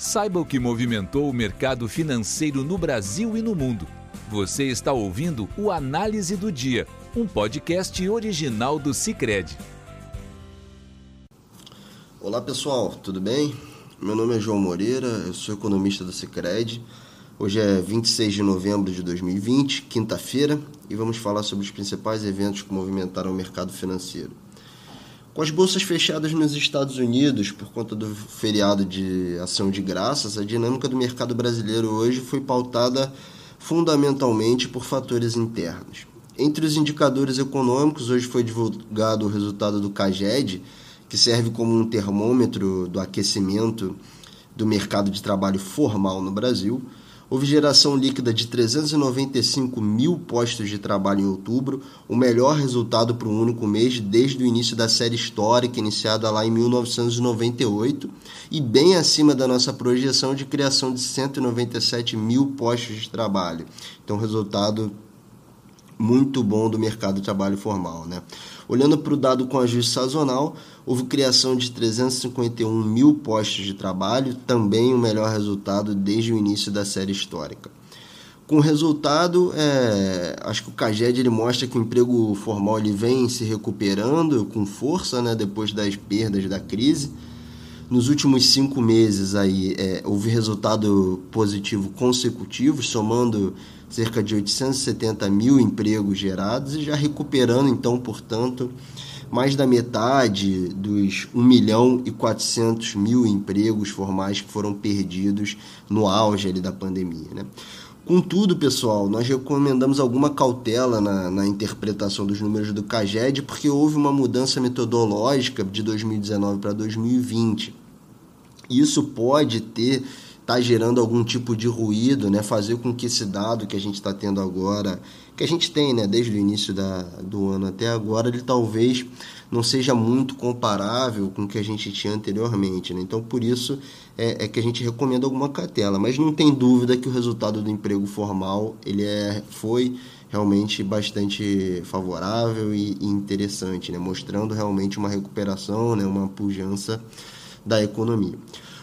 Saiba o que movimentou o mercado financeiro no Brasil e no mundo. Você está ouvindo o Análise do Dia, um podcast original do Cicred. Olá pessoal, tudo bem? Meu nome é João Moreira, eu sou economista do Cicred. Hoje é 26 de novembro de 2020, quinta-feira, e vamos falar sobre os principais eventos que movimentaram o mercado financeiro. Com as bolsas fechadas nos Estados Unidos por conta do feriado de ação de graças, a dinâmica do mercado brasileiro hoje foi pautada fundamentalmente por fatores internos. Entre os indicadores econômicos, hoje foi divulgado o resultado do CAGED, que serve como um termômetro do aquecimento do mercado de trabalho formal no Brasil. Houve geração líquida de 395 mil postos de trabalho em outubro, o melhor resultado para um único mês desde o início da série histórica, iniciada lá em 1998, e bem acima da nossa projeção de criação de 197 mil postos de trabalho. Então, resultado muito bom do mercado de trabalho formal. Né? Olhando para o dado com ajuste sazonal, houve criação de 351 mil postos de trabalho, também o melhor resultado desde o início da série histórica. Com o resultado, é, acho que o CAGED ele mostra que o emprego formal ele vem se recuperando com força né, depois das perdas da crise. Nos últimos cinco meses aí, é, houve resultado positivo consecutivo, somando cerca de 870 mil empregos gerados e já recuperando, então, portanto, mais da metade dos 1 milhão e 400 mil empregos formais que foram perdidos no auge da pandemia. Né? Contudo, pessoal, nós recomendamos alguma cautela na, na, interpretação dos números do CAGED, porque houve uma mudança metodológica de 2019 para 2020. Isso pode ter está gerando algum tipo de ruído, né? fazer com que esse dado que a gente está tendo agora, que a gente tem né? desde o início da, do ano até agora, ele talvez não seja muito comparável com o que a gente tinha anteriormente. Né? Então, por isso é, é, que a gente recomenda alguma cautela. Mas não tem dúvida que o resultado do emprego formal ele é, foi realmente bastante favorável e, e interessante, né? mostrando realmente uma recuperação, né? uma pujança da economia.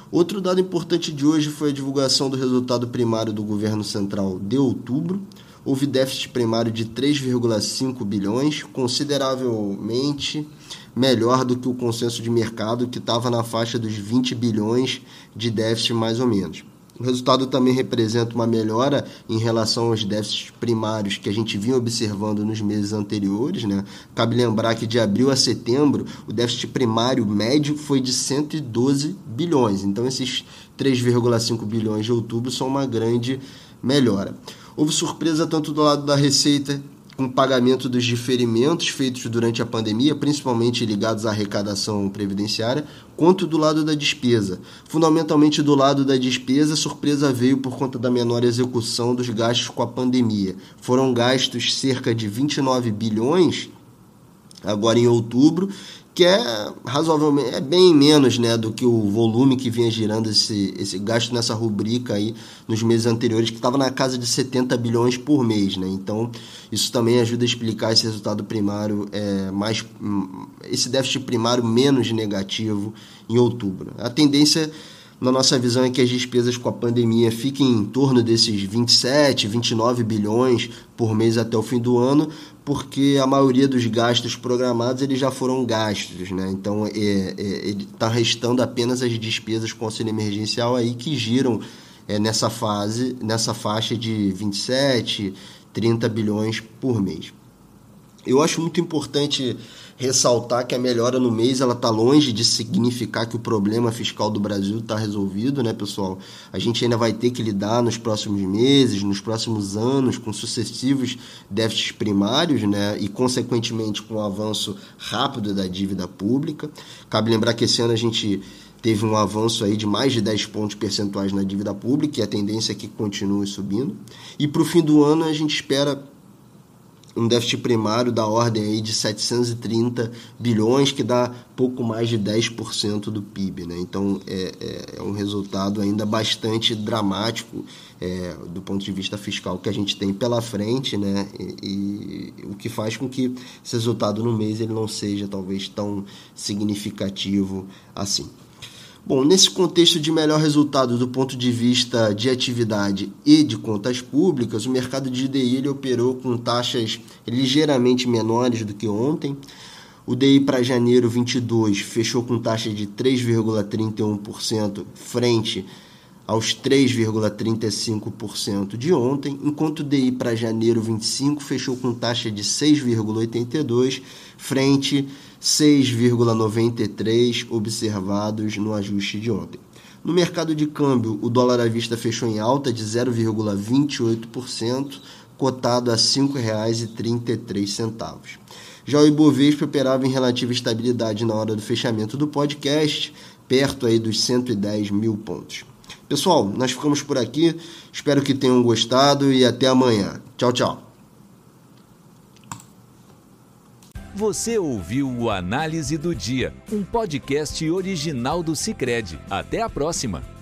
Outro dado importante de hoje foi a divulgação do resultado primário do governo central de outubro. Houve déficit primário de 3,5 bilhões, consideravelmente melhor do que o consenso de mercado, que estava na faixa dos 20 bilhões de déficit, mais ou menos. O resultado também representa uma melhora em relação aos déficits primários que a gente vinha observando nos meses anteriores. Né? Cabe lembrar que de abril a setembro o déficit primário médio foi de 112 bilhões. Então, esses 3,5 bilhões de outubro são uma grande melhora. Houve surpresa tanto do lado da receita com pagamento dos diferimentos feitos durante a pandemia, principalmente ligados à arrecadação previdenciária, quanto do lado da despesa. Fundamentalmente do lado da despesa, a surpresa veio por conta da menor execução dos gastos com a pandemia. Foram gastos cerca de 29 bilhões agora em outubro que é razoavelmente é bem menos né, do que o volume que vinha girando esse, esse gasto nessa rubrica aí nos meses anteriores, que estava na casa de 70 bilhões por mês. Né? Então, isso também ajuda a explicar esse resultado primário é, mais esse déficit primário menos negativo em outubro. A tendência na nossa visão é que as despesas com a pandemia fiquem em torno desses 27, 29 bilhões por mês até o fim do ano, porque a maioria dos gastos programados eles já foram gastos, né? Então é, é, está restando apenas as despesas com auxílio emergencial aí que giram é, nessa fase, nessa faixa de 27, 30 bilhões por mês. Eu acho muito importante ressaltar que a melhora no mês ela está longe de significar que o problema fiscal do Brasil está resolvido, né, pessoal? A gente ainda vai ter que lidar nos próximos meses, nos próximos anos, com sucessivos déficits primários, né, e consequentemente com o avanço rápido da dívida pública. Cabe lembrar que esse ano a gente teve um avanço aí de mais de 10 pontos percentuais na dívida pública e a tendência é que continue subindo. E para o fim do ano a gente espera um déficit primário da ordem aí de 730 bilhões, que dá pouco mais de 10% do PIB. Né? Então é, é, é, um resultado ainda bastante dramático é, do ponto de vista fiscal que a gente tem pela frente, né? E, e, o que faz com que esse resultado no mês ele não seja talvez tão significativo assim. Bom, nesse contexto de melhor resultado do ponto de vista de atividade e de contas públicas, o mercado de DI ele operou com taxas ligeiramente menores do que ontem. O DI para janeiro 22 fechou com taxa de 3,31% frente aos 3,35% de ontem, enquanto o DI para janeiro 25 fechou com taxa de 6,82 frente 6,93 observados no ajuste de ontem. No mercado de câmbio, o dólar à vista fechou em alta de 0,28%, cotado a R$ 5,33. Já o Ibovespa operava em relativa estabilidade na hora do fechamento do podcast, perto aí dos 110 mil pontos. Pessoal, nós ficamos por aqui. Espero que tenham gostado e até amanhã. Tchau, tchau. Você ouviu o Análise do Dia, um podcast original do Cicred. Até a próxima.